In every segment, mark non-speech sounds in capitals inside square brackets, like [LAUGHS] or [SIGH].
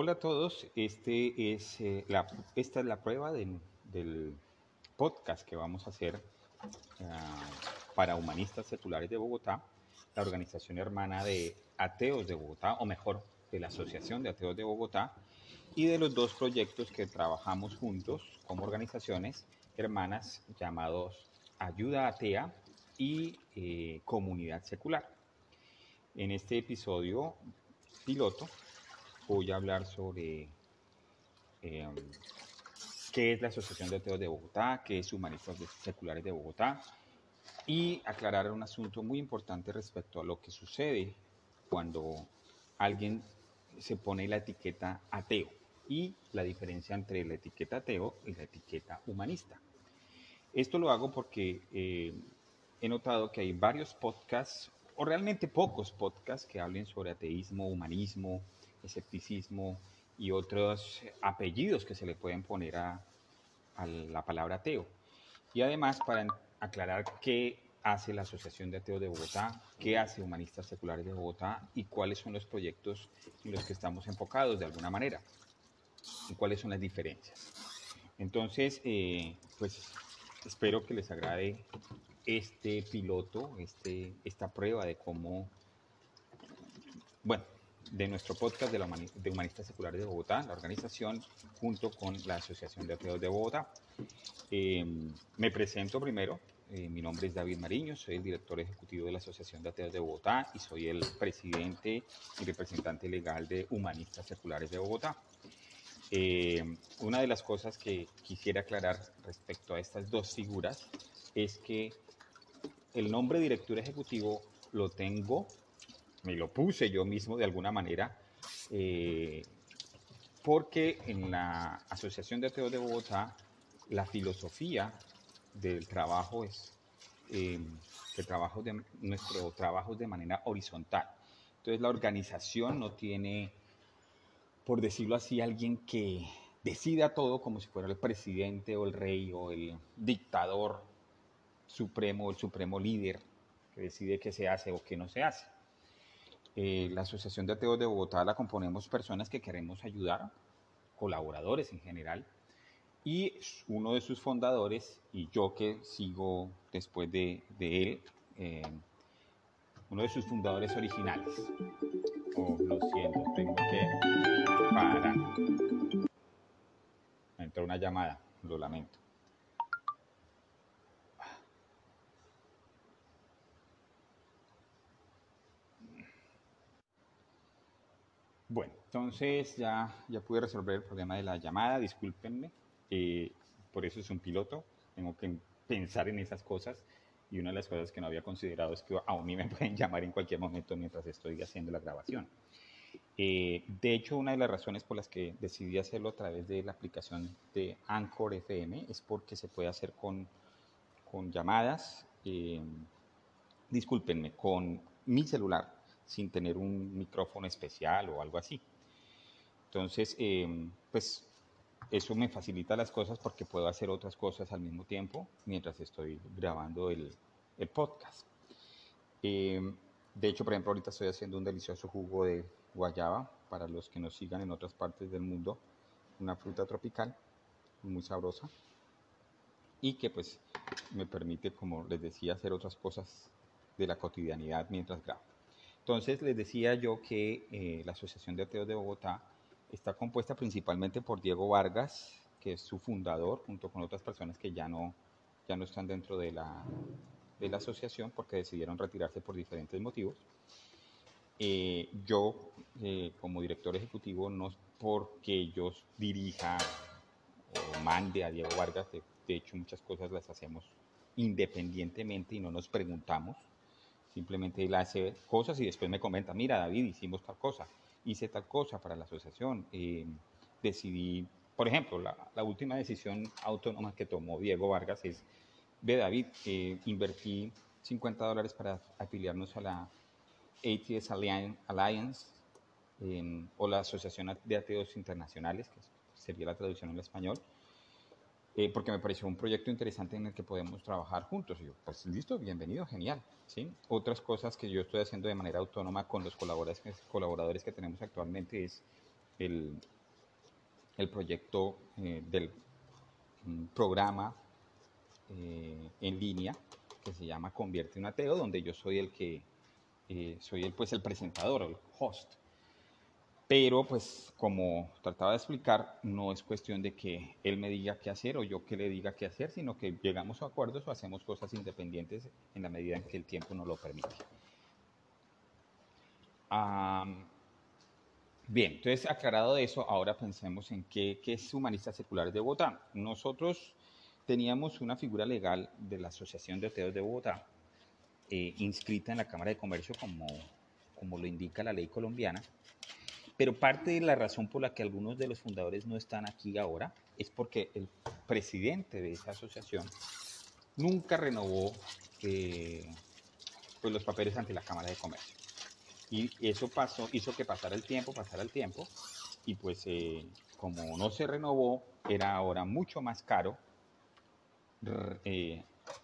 Hola a todos, este es, eh, la, esta es la prueba de- del podcast que vamos a hacer ah, para humanistas seculares de Bogotá, la organización hermana de ateos de Bogotá, o mejor, de la Asociación de Ateos de Bogotá, y de los dos proyectos que trabajamos juntos como organizaciones hermanas llamados Ayuda Atea y eh, Comunidad Secular. En este episodio piloto voy a hablar sobre eh, qué es la Asociación de Ateos de Bogotá, qué es Humanistas Seculares de Bogotá y aclarar un asunto muy importante respecto a lo que sucede cuando alguien se pone la etiqueta ateo y la diferencia entre la etiqueta ateo y la etiqueta humanista. Esto lo hago porque eh, he notado que hay varios podcasts, o realmente pocos podcasts, que hablen sobre ateísmo, humanismo, escepticismo y otros apellidos que se le pueden poner a, la palabra ateo. Y además, para aclarar qué hace la Asociación de Ateos de Bogotá, qué hace Humanistas Seculares de Bogotá y cuáles son los proyectos en los que estamos enfocados de alguna manera y cuáles son las diferencias. Entonces, eh, pues espero que les agrade este piloto, este, esta prueba de cómo, bueno, de nuestro podcast de, la de Humanistas Seculares de Bogotá, la organización, junto con la Asociación de Ateos de Bogotá. Eh, me presento primero. eh, mi nombre es David Mariño, soy el director ejecutivo de la Asociación de Ateos de Bogotá y soy el presidente y representante legal de Humanistas Seculares de Bogotá. Eh, una de las cosas que quisiera aclarar respecto a estas dos figuras es que el nombre director ejecutivo lo tengo, me lo puse yo mismo de alguna manera, eh, porque en la Asociación de Ateos de Bogotá la filosofía del trabajo es eh, que nuestro trabajo es de manera horizontal. Entonces la organización no tiene, por decirlo así, alguien que decida todo como si fuera el presidente o el rey o el dictador supremo o el supremo líder que decide qué se hace o qué no se hace. Eh, la Asociación de Ateos de Bogotá la componemos personas que queremos ayudar, colaboradores en general, y uno de sus fundadores, y yo que sigo después de, él, eh, uno de sus fundadores originales. Oh, lo siento, tengo que parar. Me entró una llamada, lo lamento. Bueno, entonces ya, ya pude resolver el problema de la llamada, discúlpenme, eh, por eso es un piloto, tengo que pensar en esas cosas y una de las cosas que no había considerado es que a mí me [LAUGHS] pueden llamar en cualquier momento mientras estoy haciendo la grabación. Eh, de hecho, una de las razones por las que decidí hacerlo a través de la aplicación de Anchor FM es porque se puede hacer con, con llamadas, eh, discúlpenme, con mi celular sin tener un micrófono especial o algo así. Entonces, eh, pues eso me facilita las cosas porque puedo hacer otras cosas al mismo tiempo mientras estoy grabando el, podcast. Eh, de hecho, por ejemplo, ahorita estoy haciendo un delicioso jugo de guayaba para los que nos sigan en otras partes del mundo, una fruta tropical muy sabrosa y que pues me permite, como les decía, hacer otras cosas de la cotidianidad mientras grabo. Entonces les decía yo que eh, la Asociación de Ateos de Bogotá está compuesta principalmente por Diego Vargas, que es su fundador, junto con otras personas que ya no, ya no están dentro de la, de la asociación porque decidieron retirarse por diferentes motivos. Eh, yo, eh, como director ejecutivo, no porque yo dirija o mande a Diego Vargas, de hecho muchas cosas las hacemos independientemente y no nos preguntamos. Simplemente él hace cosas y después me comenta, mira David, hicimos tal cosa, hice tal cosa para la asociación, eh, decidí, por ejemplo, la, última decisión autónoma que tomó Diego Vargas es, ve David, eh, invertí 50 dólares para afiliarnos a la ATS Alliance o la Asociación de Ateos Internacionales, que sería la traducción en español, eh, porque me pareció un proyecto interesante en el que podemos trabajar juntos. Y yo, pues listo, bienvenido, genial. Otras cosas que yo estoy haciendo de manera autónoma con los colaboradores, que tenemos actualmente es el, proyecto eh, del mm, programa eh, en línea que se llama Convierte un ateo, donde yo soy el que soy el, pues, el presentador, el host. Pero pues como trataba de explicar, no es cuestión de que él me diga qué hacer o yo que le diga qué hacer, sino que llegamos a acuerdos o hacemos cosas independientes en la medida en que el tiempo nos lo permite. bien, entonces aclarado eso, ahora pensemos en qué, es Humanistas Seculares de Bogotá. Nosotros teníamos una figura legal de la Asociación de Ateos de Bogotá, eh, inscrita en la Cámara de Comercio como, como lo indica la ley colombiana, pero parte de la razón por la que algunos de los fundadores no están aquí ahora es porque el presidente de esa asociación nunca renovó eh, pues los papeles ante la Cámara de Comercio. Y eso hizo que pasara el tiempo, pasara el tiempo, y pues eh, como no se renovó, era ahora mucho más caro eh,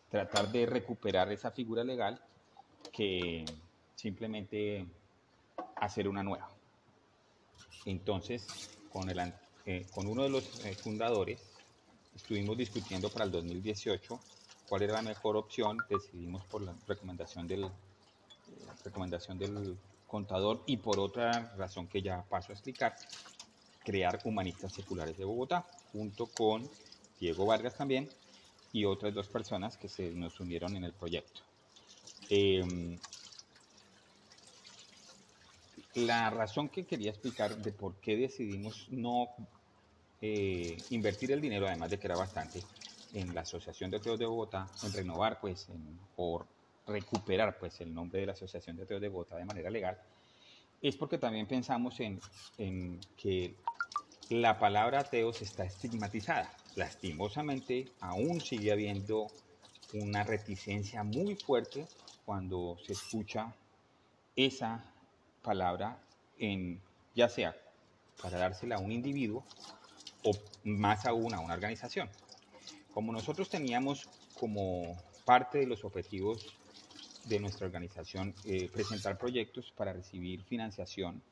tratar de recuperar esa figura legal que simplemente hacer una nueva. Entonces, eh, con uno de los eh, fundadores, estuvimos discutiendo para el 2018 cuál era la mejor opción, decidimos por la recomendación del, recomendación del contador y por otra razón que ya paso a explicar, crear Humanistas Seculares de Bogotá, junto con Diego Vargas también, y otras dos personas que se nos unieron en el proyecto. Em, la razón que quería explicar de por qué decidimos no eh, invertir el dinero, además de que era bastante, en la Asociación de Ateos de Bogotá, en renovar pues, o recuperar pues el nombre de la Asociación de Ateos de Bogotá de manera legal, es porque también pensamos en, en que la palabra ateos está estigmatizada. Lastimosamente, aún sigue habiendo una reticencia muy fuerte cuando se escucha esa palabra en, ya sea para dársela a un individuo o más aún a una organización. Como nosotros teníamos como parte de los objetivos de nuestra organización eh, presentar proyectos para recibir financiación,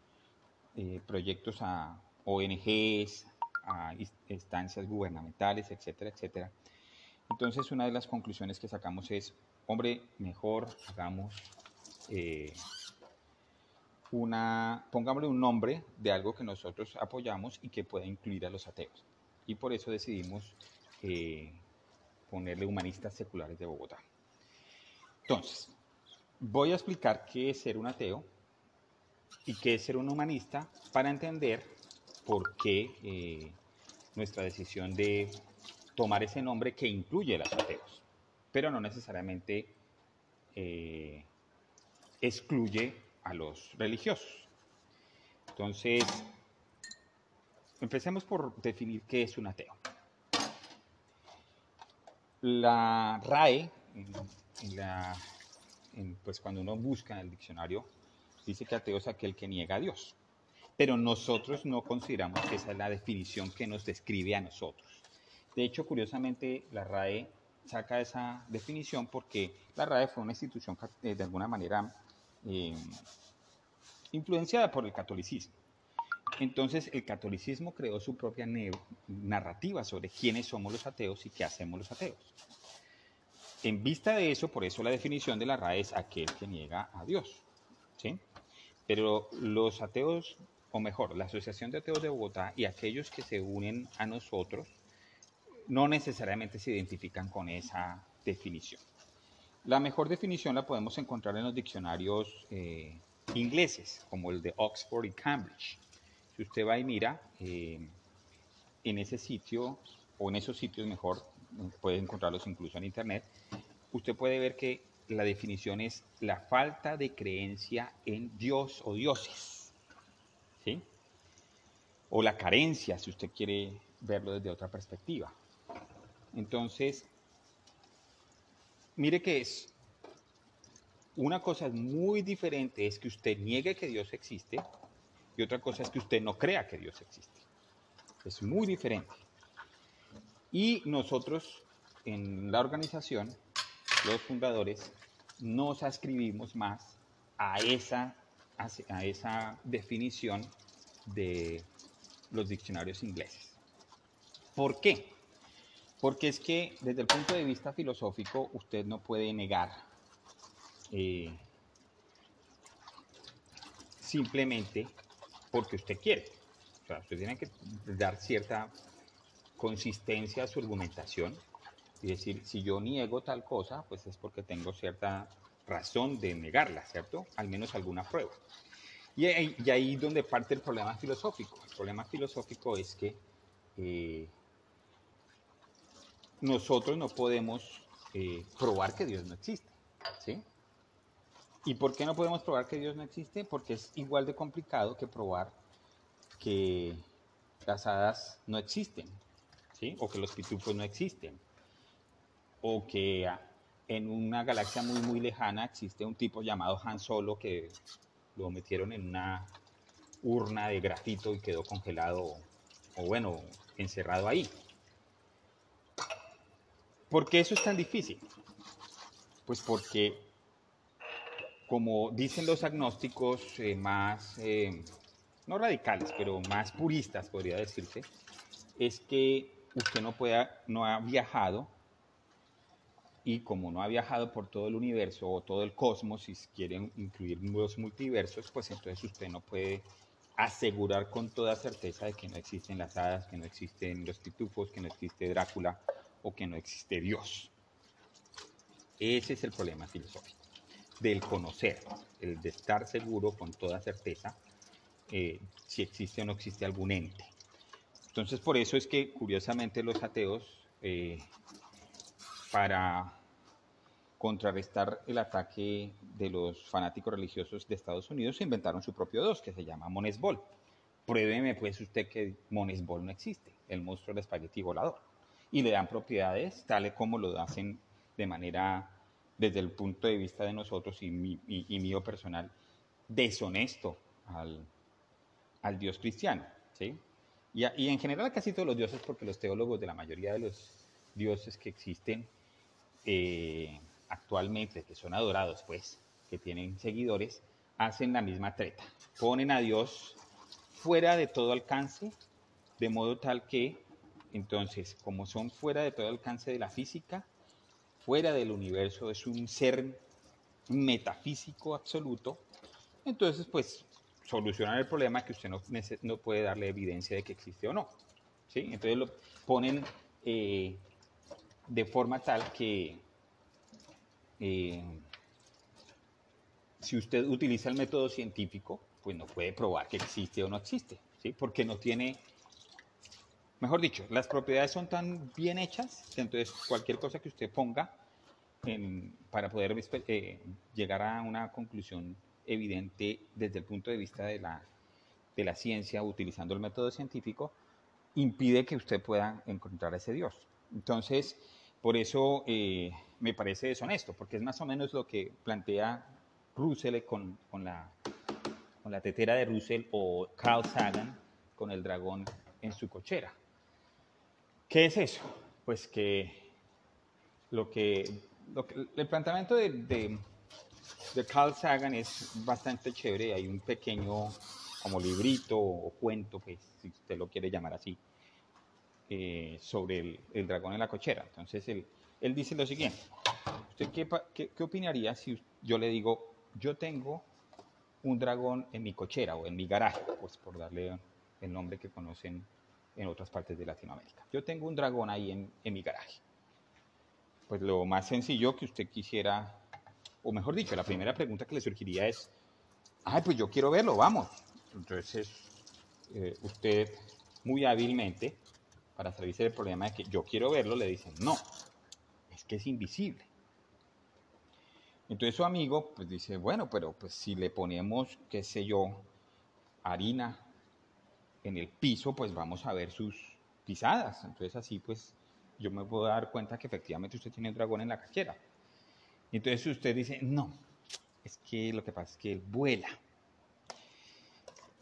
eh, proyectos a ONGs, a instancias gubernamentales, etcétera, etcétera. Entonces, una de las conclusiones que sacamos es, hombre, mejor hagamos eh, una, pongámosle un nombre de algo que nosotros apoyamos y que pueda incluir a los ateos. Y por eso decidimos eh, ponerle Humanistas Seculares de Bogotá. Entonces, voy a explicar qué es ser un ateo y qué es ser un humanista para entender por qué eh, nuestra decisión de tomar ese nombre que incluye a los ateos, pero no necesariamente eh, excluye a los religiosos. Entonces, empecemos por definir qué es un ateo. La RAE, pues cuando uno busca en el diccionario, dice que ateo es aquel que niega a Dios pero nosotros no consideramos que esa es la definición que nos describe a nosotros. De hecho, curiosamente, la RAE saca esa definición porque la RAE fue una institución eh, de alguna manera eh, influenciada por el catolicismo. Entonces, el catolicismo creó su propia narrativa sobre quiénes somos los ateos y qué hacemos los ateos. En vista de eso, por eso la definición de la RAE es aquel que niega a Dios. ¿sí? Pero los ateos o mejor, la Asociación de Ateos de Bogotá y aquellos que se unen a nosotros no necesariamente se identifican con esa definición. La mejor definición la podemos encontrar en los diccionarios eh, ingleses, como el de Oxford y Cambridge. Si usted va y mira, eh, en ese sitio, o en esos sitios mejor, puede encontrarlos incluso en Internet, usted puede ver que la definición es la falta de creencia en Dios o dioses. O la carencia, si usted quiere verlo desde otra perspectiva. Entonces, mire que es una cosa muy diferente es que usted niegue que Dios existe y otra cosa es que usted no crea que Dios existe. Es muy diferente. Y nosotros en la organización, los fundadores, nos ascribimos más a esa a esa definición de los diccionarios ingleses. ¿Por qué? Porque es que desde el punto de vista filosófico usted no puede negar eh, simplemente porque usted quiere. O sea, usted tiene que dar cierta consistencia a su argumentación y decir, si yo niego tal cosa, pues es porque tengo cierta razón de negarla, ¿cierto? Al menos alguna prueba. Y ahí, y donde parte el problema filosófico. El problema filosófico es que eh, nosotros no podemos eh, probar que Dios no existe, ¿sí? ¿Y por qué no podemos probar que Dios no existe? Porque es igual de complicado que probar que las hadas no existen, ¿sí? O que los pitufos no existen, o que en una galaxia muy, muy lejana existe un tipo llamado Han Solo que lo metieron en una urna de grafito y quedó congelado, o bueno, encerrado ahí. ¿Por qué eso es tan difícil? Pues porque, como dicen los agnósticos eh, más, eh, no radicales, pero más puristas, podría decirse, es que usted no, pueda, no ha viajado y como no ha viajado por todo el universo o todo el cosmos, si quieren incluir nuevos multiversos, pues entonces usted no puede asegurar con toda certeza de que no existen las hadas, que no existen los pitufos, que no existe Drácula o que no existe Dios. Ese es el problema filosófico, del conocer, el de estar seguro con toda certeza eh, si existe o no existe algún ente. Entonces por eso es que curiosamente los ateos eh, para contrarrestar el ataque de los fanáticos religiosos de Estados Unidos, inventaron su propio dos, que se llama Monesbol. Pruébeme pues usted que Monesbol no existe, el monstruo del espagueti volador. Y le dan propiedades tales como lo hacen de manera, desde el punto de vista de nosotros y, mío personal, deshonesto al, al Dios cristiano. ¿sí? Y, y en general casi todos los dioses, porque los teólogos de la mayoría de los dioses que existen, eh, actualmente, que son adorados, pues, que tienen seguidores, hacen la misma treta. Ponen a Dios fuera de todo alcance, de modo tal que, entonces, como son fuera de todo alcance de la física, fuera del universo, es un ser metafísico absoluto, entonces, pues, solucionan el problema que usted no, puede darle evidencia de que existe o no. ¿sí? Entonces, lo ponen eh, de forma tal que eh, si usted utiliza el método científico, pues no puede probar que existe o no existe, ¿sí? Porque no tiene, mejor dicho, las propiedades son tan bien hechas que entonces cualquier cosa que usted ponga para poder eh, llegar a una conclusión evidente desde el punto de vista de la, de la ciencia utilizando el método científico, impide que usted pueda encontrar a ese Dios. Entonces, por eso eh, me parece deshonesto, porque es más o menos lo que plantea Russell con, la, con la tetera de Russell o Carl Sagan con el dragón en su cochera. ¿Qué es eso? Pues que lo que, el planteamiento de, de, Carl Sagan es bastante chévere. Hay un pequeño como librito o cuento, pues, si usted lo quiere llamar así, eh, sobre el, dragón en la cochera. Entonces él, él dice lo siguiente, ¿usted qué, qué, opinaría si yo le digo, yo tengo un dragón en mi cochera o en mi garaje, pues por darle el nombre que conocen en otras partes de Latinoamérica. Yo tengo un dragón ahí en, en mi garaje. Pues lo más sencillo que usted quisiera, o mejor dicho, la primera pregunta que le surgiría es, ay, pues yo quiero verlo, vamos. Entonces, eh, usted muy hábilmente para salirse del problema de que yo quiero verlo, le dicen, no, es que es invisible. Entonces su amigo pues dice, bueno, pero pues si le ponemos, qué sé yo, harina en el piso, pues vamos a ver sus pisadas. Entonces así pues yo me puedo dar cuenta que efectivamente usted tiene un dragón en la cachera. Entonces usted dice, no, es que lo que pasa es que él vuela.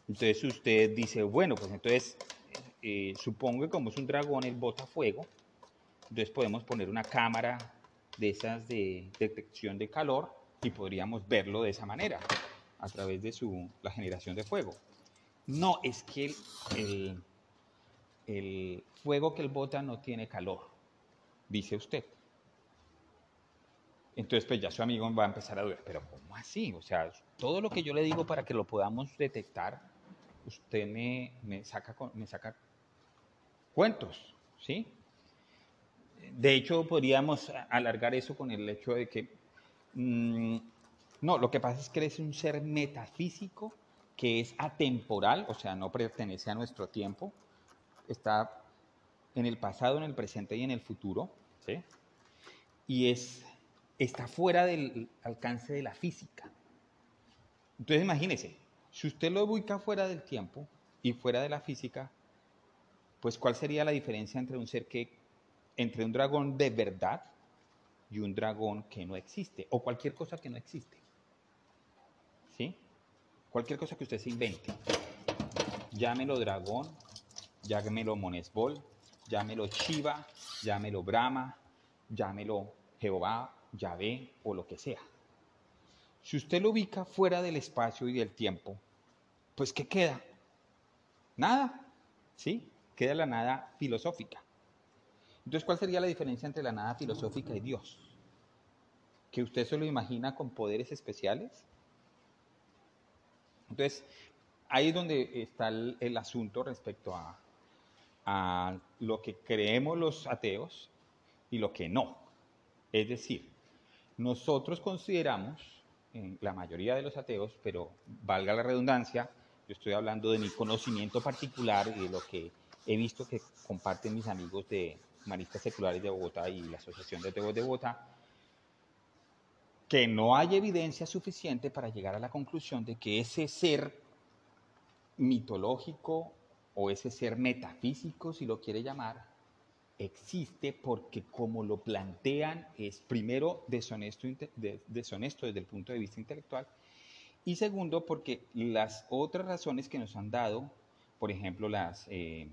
Entonces usted dice, bueno, pues entonces eh, supongo que como es un dragón, él bota fuego, entonces podemos poner una cámara de esas de detección de calor y podríamos verlo de esa manera, a través de su, la generación de fuego. No, es que el, fuego que él bota no tiene calor, dice usted. Entonces, pues ya su amigo va a empezar a dudar, pero ¿cómo así? O sea, todo lo que yo le digo para que lo podamos detectar, usted me, me saca, me saca cuentos, ¿sí? De hecho, podríamos alargar eso con el hecho de que, mm, no, lo que pasa es que eres un ser metafísico que es atemporal, o sea, no pertenece a nuestro tiempo, está en el pasado, en el presente y en el futuro, ¿sí? Y es, está fuera del alcance de la física. Entonces imagínese, si usted lo ubica fuera del tiempo y fuera de la física, pues ¿cuál sería la diferencia entre un ser que, entre un dragón de verdad y un dragón que no existe, o cualquier cosa que no existe? Cualquier cosa que usted se invente. Llámelo dragón, llámelo monesbol, llámelo Shiva, llámelo Brahma, llámelo Jehová, Yahvé o lo que sea. Si usted lo ubica fuera del espacio y del tiempo, pues ¿qué queda? Nada, ¿sí? Queda la nada filosófica. Entonces, ¿cuál sería la diferencia entre la nada filosófica y Dios? ¿Que usted se lo imagina con poderes especiales? Entonces, ahí es donde está el, asunto respecto a, lo que creemos los ateos y lo que no. Es decir, nosotros consideramos, la mayoría de los ateos, pero valga la redundancia, yo estoy hablando de mi conocimiento particular y de lo que he visto que comparten mis amigos de Humanistas Seculares de Bogotá y la Asociación de Ateos de Bogotá, que no hay evidencia suficiente para llegar a la conclusión de que ese ser mitológico o ese ser metafísico, si lo quiere llamar, existe porque como lo plantean es primero deshonesto, desde el punto de vista intelectual y segundo porque las otras razones que nos han dado, por ejemplo las, eh,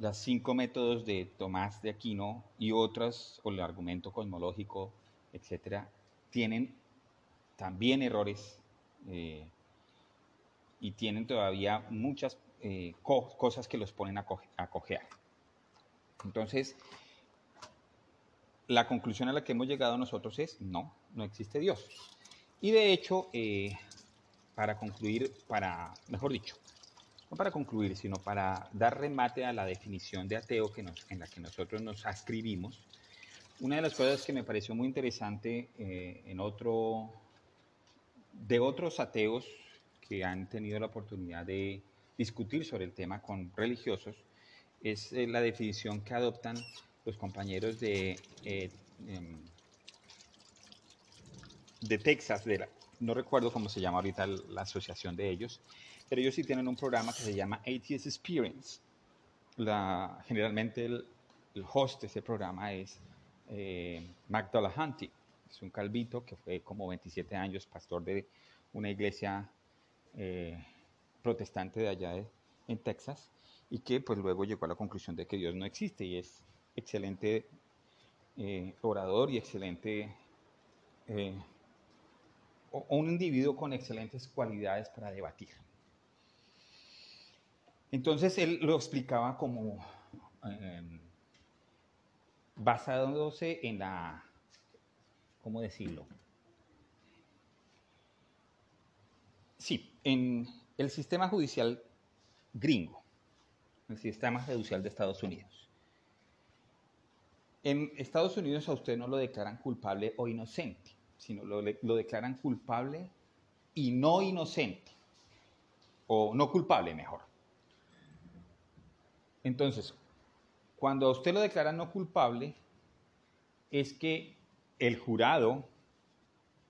las cinco métodos de Tomás de Aquino y otras, o el argumento cosmológico, etcétera, tienen también errores eh, y tienen todavía muchas eh, cosas que los ponen a, cojear. Entonces, la conclusión a la que hemos llegado nosotros es no, no existe Dios. Y de hecho, eh, para concluir, para, mejor dicho, no para concluir, sino para dar remate a la definición de ateo que en la que nosotros nos ascribimos, una de las cosas que me pareció muy interesante eh, en otro, de otros ateos que han tenido la oportunidad de discutir sobre el tema con religiosos, es eh, la definición que adoptan los compañeros de, eh, em, de Texas, de no recuerdo cómo se llama ahorita la asociación de ellos, pero ellos sí tienen un programa que se llama ATS Experience. Generalmente el, host de ese programa es eh, es un calvito que fue como 27 años pastor de una iglesia eh, protestante de allá en Texas y que pues luego llegó a la conclusión de que Dios no existe y es excelente eh, orador y excelente eh, o un individuo con excelentes cualidades para debatir. Entonces él lo explicaba como em, basándose en la, ¿cómo decirlo? Sí, en el sistema judicial gringo, el sistema judicial de Estados Unidos. En Estados Unidos a usted no lo declaran culpable o inocente, sino lo, lo declaran culpable y no inocente, o no culpable mejor. Entonces, cuando a usted lo declaran no culpable, es que el jurado,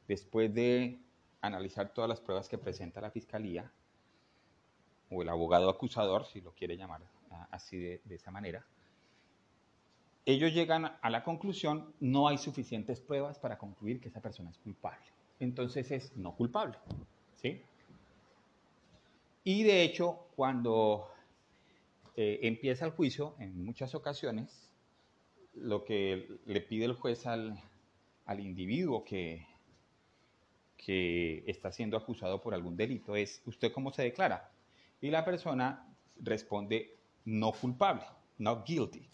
después de analizar todas las pruebas que presenta la fiscalía, o el abogado acusador, si lo quiere llamar así de, esa manera, ellos llegan a la conclusión, no hay suficientes pruebas para concluir que esa persona es culpable. Entonces es no culpable. ¿sí? Y de hecho, cuando eh, empieza el juicio, en muchas ocasiones, lo que le pide el juez al, al individuo que, que está siendo acusado por algún delito es, ¿usted cómo se declara? Y la persona responde no culpable, not guilty.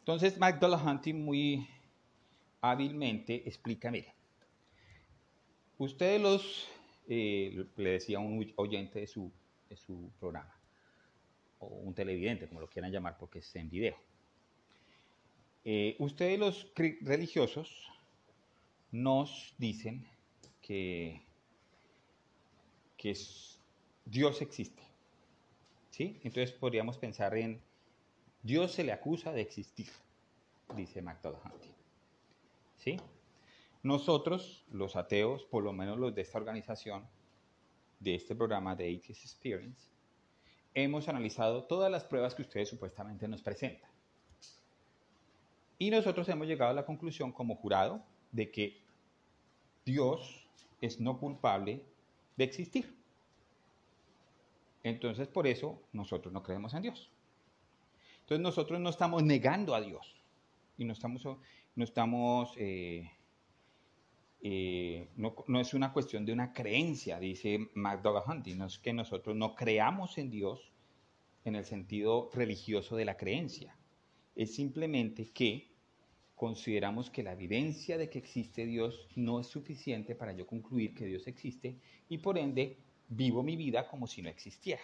Entonces, McDonald Hunting muy hábilmente explica, mire, ustedes los, eh, le decía un oyente de su, de su programa, o un televidente, como lo quieran llamar, porque es en video. Eh, ustedes los religiosos nos dicen que, que Dios existe. ¿sí? Entonces podríamos pensar en Dios se le acusa de existir, dice MacDonald ¿Sí? Nosotros, los ateos, por lo menos los de esta organización, de este programa de Atheist Experience, hemos analizado todas las pruebas que ustedes supuestamente nos presentan. Y nosotros hemos llegado a la conclusión como jurado de que Dios es no culpable de existir. Entonces, por eso nosotros no creemos en Dios. Entonces, nosotros no estamos negando a Dios y no estamos, no estamos, eh, eh, no, no, es una cuestión de una creencia, dice McDougall Hunting, no es que nosotros no creamos en Dios en el sentido religioso de la creencia, es simplemente que consideramos que la evidencia de que existe Dios no es suficiente para yo concluir que Dios existe y por ende vivo mi vida como si no existiera.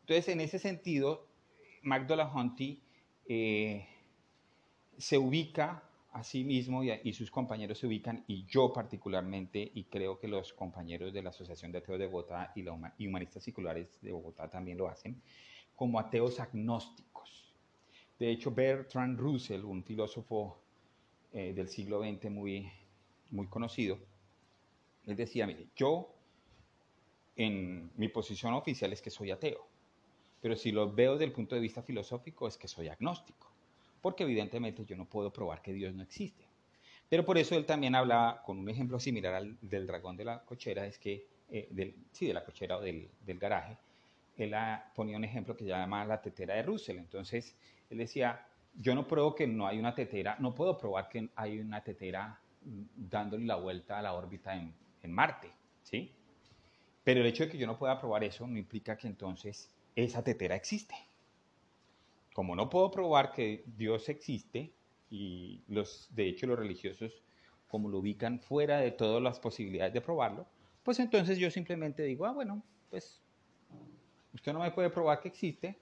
Entonces, en ese sentido, Magdala Hunty eh, se ubica a sí mismo y, sus compañeros se ubican, y yo particularmente, y creo que los compañeros de la Asociación de Ateos de Bogotá y, Humanistas Seculares de Bogotá también lo hacen, como ateos agnósticos. De hecho, Bertrand Russell, un filósofo eh, del siglo XX muy, muy conocido, él decía, mire, yo en mi posición oficial es que soy ateo, pero si lo veo desde el punto de vista filosófico es que soy agnóstico, porque evidentemente yo no puedo probar que Dios no existe. Pero por eso él también habla con un ejemplo similar al del dragón de la cochera, es que, eh, del, sí, de la cochera o del, del garaje, él ponía un ejemplo que se llama la tetera de Russell. Entonces, él decía, yo no pruebo que no hay una tetera, no puedo probar que hay una tetera dándole la vuelta a la órbita en, en Marte, ¿sí? Pero el hecho de que yo no pueda probar eso no implica que entonces esa tetera existe. Como no puedo probar que Dios existe, y los, de hecho los religiosos como lo ubican fuera de todas las posibilidades de probarlo, pues entonces yo simplemente digo, ah, bueno, pues usted no me puede probar que existe,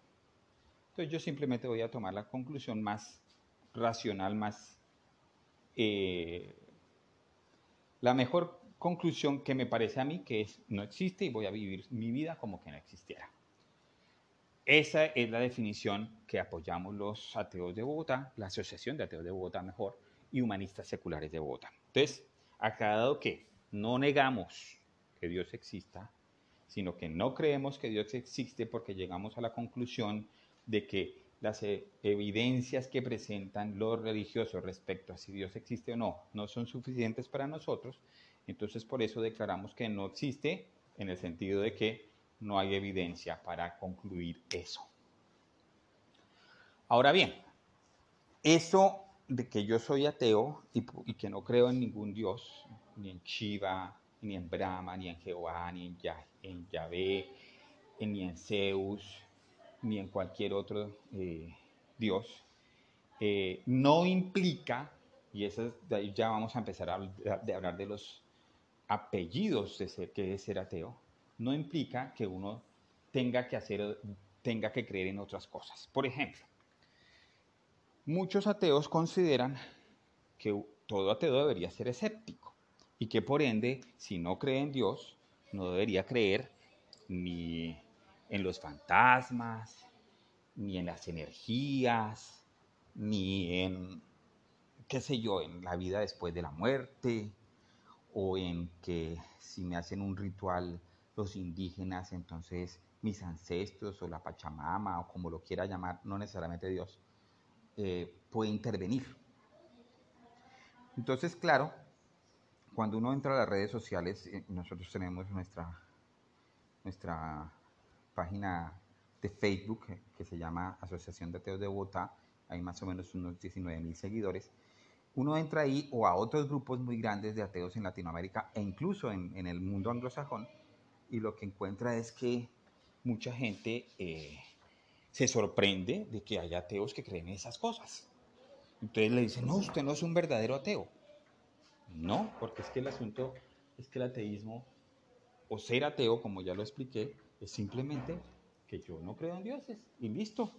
entonces yo simplemente voy a tomar la conclusión más racional, más... Eh, la mejor conclusión que me parece a mí que es no existe y voy a vivir mi vida como que no existiera. Esa es la definición que apoyamos los ateos de Bogotá, la Asociación de Ateos de Bogotá mejor, y Humanistas Seculares de Bogotá. Entonces, aclarado que no negamos que Dios exista, sino que no creemos que Dios existe porque llegamos a la conclusión de que las e-, evidencias que presentan los religiosos respecto a si Dios existe o no no son suficientes para nosotros entonces por eso declaramos que no existe en el sentido de que no hay evidencia para concluir eso. Ahora bien, eso de que yo soy ateo y, que no creo en ningún Dios, ni en Shiva, ni en Brahma, ni en Jehová, ni en, Yahvé, ni en Zeus, ni en cualquier otro eh, Dios, eh, no implica, y eso, ya vamos a empezar a hablar de los apellidos de ser, que es ser ateo, no implica que uno tenga que hacer, tenga que creer en otras cosas. Por ejemplo, muchos ateos consideran que todo ateo debería ser escéptico y que por ende, si no cree en Dios, no debería creer ni en los fantasmas, ni en las energías, ni en, qué sé yo, en la vida después de la muerte, o en que si me hacen un ritual los indígenas, entonces mis ancestros o la Pachamama o como lo quiera llamar, no necesariamente Dios, eh, puede intervenir. Entonces, claro, cuando uno entra a las redes sociales, eh, nosotros tenemos nuestra, nuestra página de Facebook eh, que se llama Asociación de Ateos de Bogotá, hay más o menos unos 19 mil seguidores, uno entra ahí o a otros grupos muy grandes de ateos en Latinoamérica e incluso en, el mundo anglosajón y lo que encuentra es que mucha gente eh, se sorprende de que haya ateos que creen esas cosas. Entonces le dicen, no, usted no es un verdadero ateo. No, porque es que el asunto es que el ateísmo, o ser ateo, como ya lo expliqué, es simplemente que yo no creo en dioses y listo.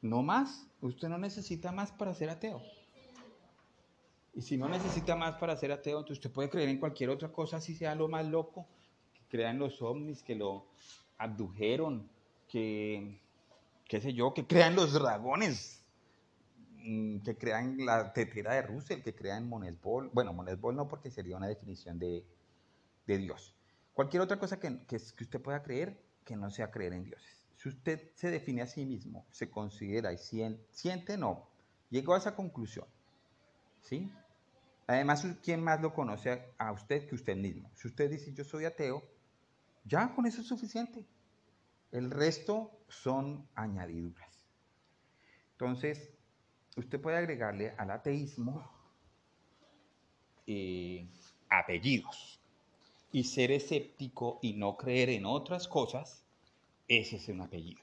No más, usted no necesita más para ser ateo. Y si no necesita más para ser ateo, entonces usted puede creer en cualquier otra cosa, si sea lo más loco, que crean los ovnis, que lo abdujeron, que, qué sé yo, que crean los dragones, mm, que crean la tetera de Russell, que crean Monesbol. Bueno, Monesbol no, porque sería una definición de, Dios. Cualquier otra cosa que, que, que usted pueda creer, que no sea creer en dioses. Si usted se define a sí mismo, se considera y siente no, llegó a esa conclusión. ¿Sí? Además, ¿quién más lo conoce a usted que usted mismo? Si usted dice yo soy ateo, ya con eso es suficiente. El resto son añadiduras. Entonces, usted puede agregarle al ateísmo eh, apellidos. Y ser escéptico y no creer en otras cosas, ese es un apellido.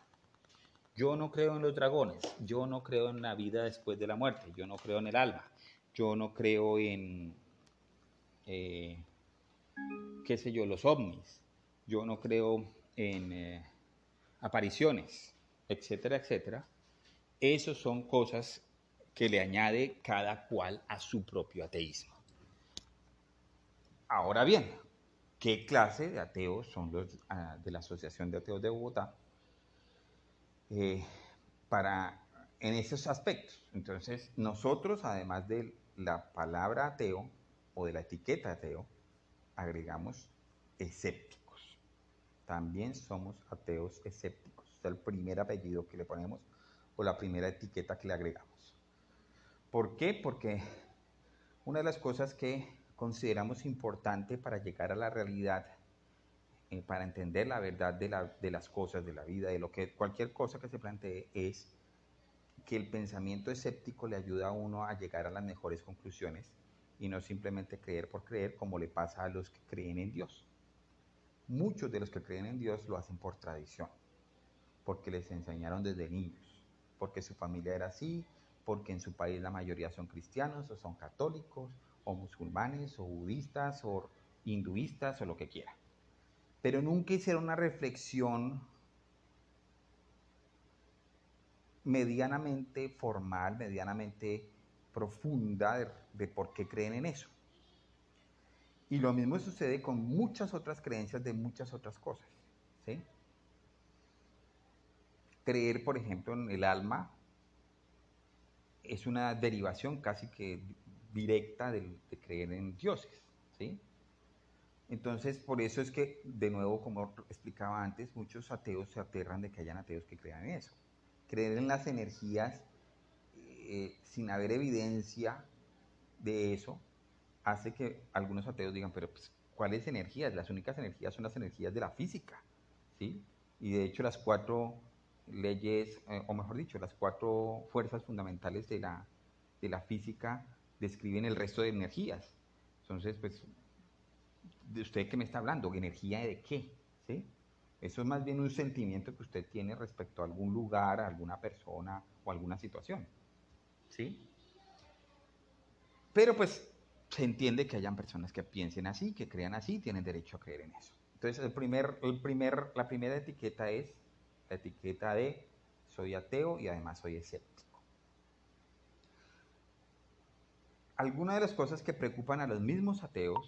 Yo no creo en los dragones, yo no creo en la vida después de la muerte, yo no creo en el alma, yo no creo en, eh, qué sé yo, los ovnis, yo no creo en eh, apariciones, etcétera, etcétera. Esas son cosas que le añade cada cual a su propio ateísmo. Ahora bien, ¿qué clase de ateos son los ah, de la Asociación de Ateos de Bogotá? Eh, para en esos aspectos. Entonces, nosotros, además de la palabra ateo o de la etiqueta ateo, agregamos escépticos. También somos ateos escépticos. Es el primer apellido que le ponemos o la primera etiqueta que le agregamos. ¿Por qué? Porque una de las cosas que consideramos importante para llegar a la realidad, eh, para entender la verdad de, de las cosas, de la vida, de lo que cualquier cosa que se plantee, es que el pensamiento escéptico le ayuda a uno a llegar a las mejores conclusiones y no simplemente creer por creer como le pasa a los que creen en Dios. Muchos de los que creen en Dios lo hacen por tradición, porque les enseñaron desde niños, porque su familia era así, porque en su país la mayoría son cristianos o son católicos o musulmanes o budistas o hinduistas o lo que quiera. Pero nunca hicieron una reflexión medianamente formal, medianamente profunda de, por qué creen en eso. Y lo mismo sucede con muchas otras creencias de muchas otras cosas. Creer, por ejemplo, en el alma es una derivación casi que directa de, creer en dioses. ¿sí? Entonces, por eso es que, de nuevo, como explicaba antes, muchos ateos se aterran de que hayan ateos que crean en eso creer en las energías eh, sin haber evidencia de eso, hace que algunos ateos digan, pero pues, ¿cuáles energías? Las únicas energías son las energías de la física, ¿sí? Y de hecho las cuatro leyes, eh, o mejor dicho, las cuatro fuerzas fundamentales de la, de la física describen el resto de energías. Entonces, pues, ¿de usted qué me está hablando? ¿Energía de qué? ¿Sí? Eso es más bien un sentimiento que usted tiene respecto a algún lugar, a alguna persona o alguna situación. ¿Sí? Pero pues se entiende que hayan personas que piensen así, que crean así, tienen derecho a creer en eso. Entonces el primer, el primer, la primera etiqueta es la etiqueta de soy ateo y además soy escéptico. Algunas de las cosas que preocupan a los mismos ateos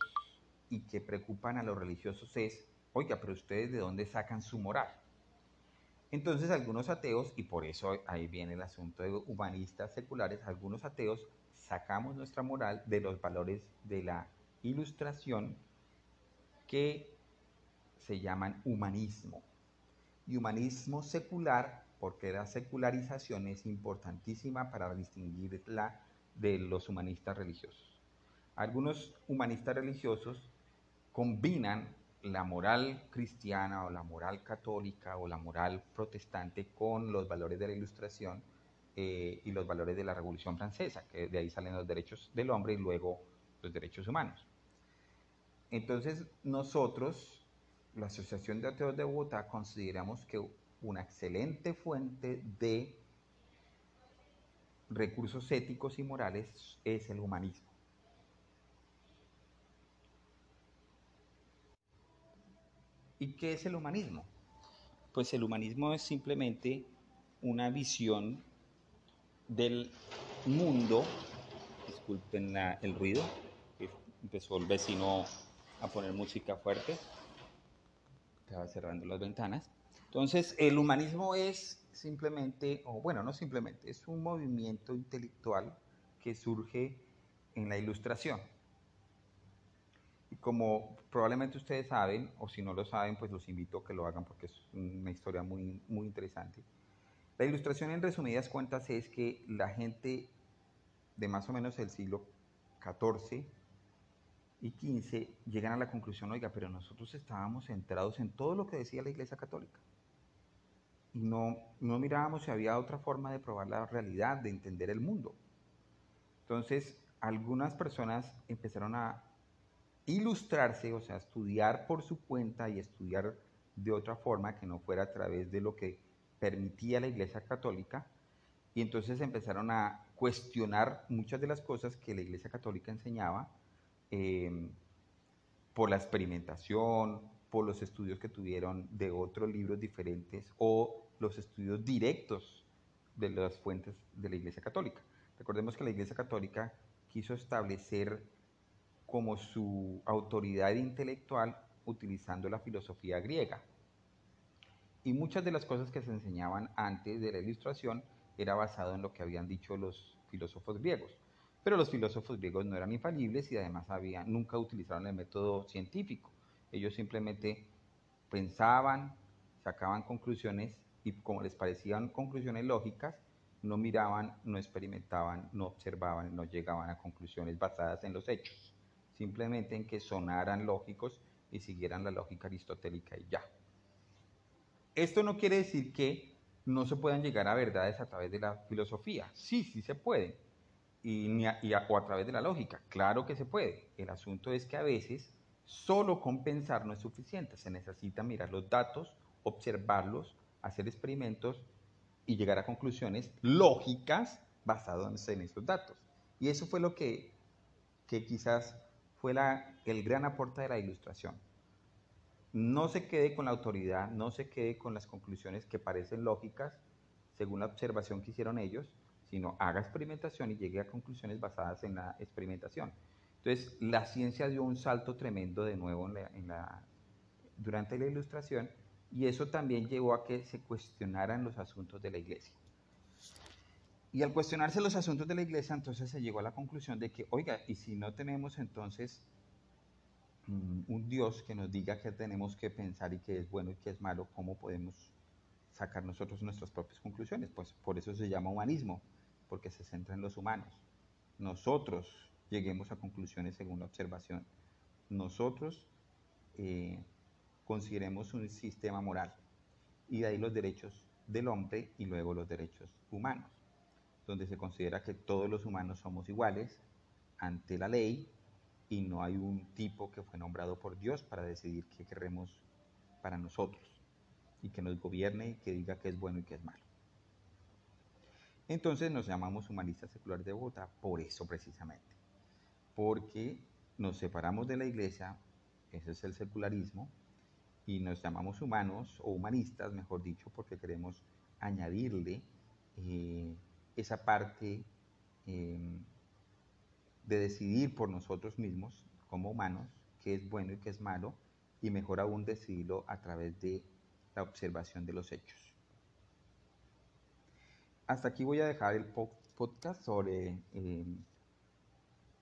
y que preocupan a los religiosos es oiga, pero ustedes de dónde sacan su moral. Entonces algunos ateos, y por eso ahí viene el asunto de humanistas seculares, algunos ateos sacamos nuestra moral de los valores de la ilustración que se llaman humanismo. Y humanismo secular, porque la secularización es importantísima para distinguirla de los humanistas religiosos. Algunos humanistas religiosos combinan la moral cristiana o la moral católica o la moral protestante con los valores de la ilustración eh, y los valores de la Revolución Francesa, que de ahí salen los derechos del hombre y luego los derechos humanos. Entonces nosotros la Asociación de Ateos de Bogotá consideramos que una excelente fuente de recursos éticos y morales es el humanismo. ¿Y qué es el humanismo? Pues el humanismo es simplemente una visión del mundo. Disculpen el ruido, empezó el vecino a poner música fuerte. Estaba cerrando las ventanas. Entonces, el humanismo es simplemente, o bueno, no simplemente, es un movimiento intelectual que surge en la ilustración. Como probablemente ustedes saben, o si no lo saben, pues los invito a que lo hagan porque es una historia muy, muy interesante. La ilustración en resumidas cuentas es que la gente de más o menos el siglo XIV y XV llegan a la conclusión, oiga, pero nosotros estábamos centrados en todo lo que decía la Iglesia Católica. Y no, no mirábamos si había otra forma de probar la realidad, de entender el mundo. Entonces, algunas personas empezaron a ilustrarse, o sea, estudiar por su cuenta y estudiar de otra forma que no fuera a través de lo que permitía la Iglesia Católica, y entonces empezaron a cuestionar muchas de las cosas que la Iglesia Católica enseñaba eh, por la experimentación, por los estudios que tuvieron de otros libros diferentes o los estudios directos de las fuentes de la Iglesia Católica. Recordemos que la Iglesia Católica quiso establecer como su autoridad intelectual utilizando la filosofía griega. Y muchas de las cosas que se enseñaban antes de la ilustración era basado en lo que habían dicho los filósofos griegos. Pero los filósofos griegos no eran infalibles y además nunca utilizaron el método científico. Ellos simplemente pensaban, sacaban conclusiones y como les parecían conclusiones lógicas, no miraban, no experimentaban, no observaban, no llegaban a conclusiones basadas en los hechos, simplemente en que sonaran lógicos y siguieran la lógica aristotélica y ya. Esto no quiere decir que no se puedan llegar a verdades a través de la filosofía. Sí, sí se puede. Y, a, o a través de la lógica. Claro que se puede. El asunto es que a veces solo con pensar no es suficiente. Se necesita mirar los datos, observarlos, hacer experimentos y llegar a conclusiones lógicas basadas en esos datos. Y eso fue lo que, que quizás fue la, el gran aporte de la ilustración no se quede con la autoridad, no se quede con las conclusiones que parecen lógicas según la observación que hicieron ellos, sino haga experimentación y llegue a conclusiones basadas en la experimentación. Entonces, la ciencia dio un salto tremendo de nuevo durante la ilustración y eso también llevó a que se cuestionaran los asuntos de la iglesia. Y al cuestionarse los asuntos de la iglesia, entonces se llegó a la conclusión de que, oiga, y si no tenemos entonces Mm, un Dios que nos diga qué tenemos que pensar y qué es bueno y qué es malo, ¿cómo podemos sacar nosotros nuestras propias conclusiones? Pues por eso se llama humanismo, porque se centra en los humanos. Nosotros lleguemos a conclusiones según la observación. Nosotros eh, consideremos un sistema moral y de ahí los derechos del hombre y luego los derechos humanos, donde se considera que todos los humanos somos iguales ante la ley y no hay un tipo que fue nombrado por Dios para decidir qué queremos para nosotros y que nos gobierne y que diga qué es bueno y qué es malo. Entonces nos llamamos humanistas seculares de Bogotá por eso precisamente, porque nos separamos de la iglesia, ese es el secularismo, y nos llamamos humanos o humanistas, mejor dicho, porque queremos añadirle eh, esa parte eh, de decidir por nosotros mismos, como humanos, qué es bueno y qué es malo, y mejor aún decidirlo a través de la observación de los hechos. Hasta aquí voy a dejar el podcast sobre eh,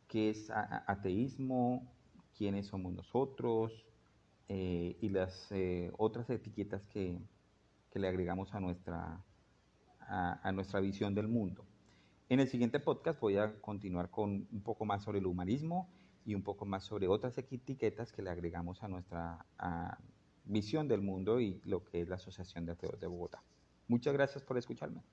qué es ateísmo, quiénes somos nosotros eh, y las eh, otras etiquetas que, le agregamos a nuestra, a nuestra visión del mundo. En el siguiente podcast voy a continuar con un poco más sobre el humanismo y un poco más sobre otras etiquetas que le agregamos a nuestra visión del mundo y lo que es la Asociación de Ateos de Bogotá. Muchas gracias por escucharme.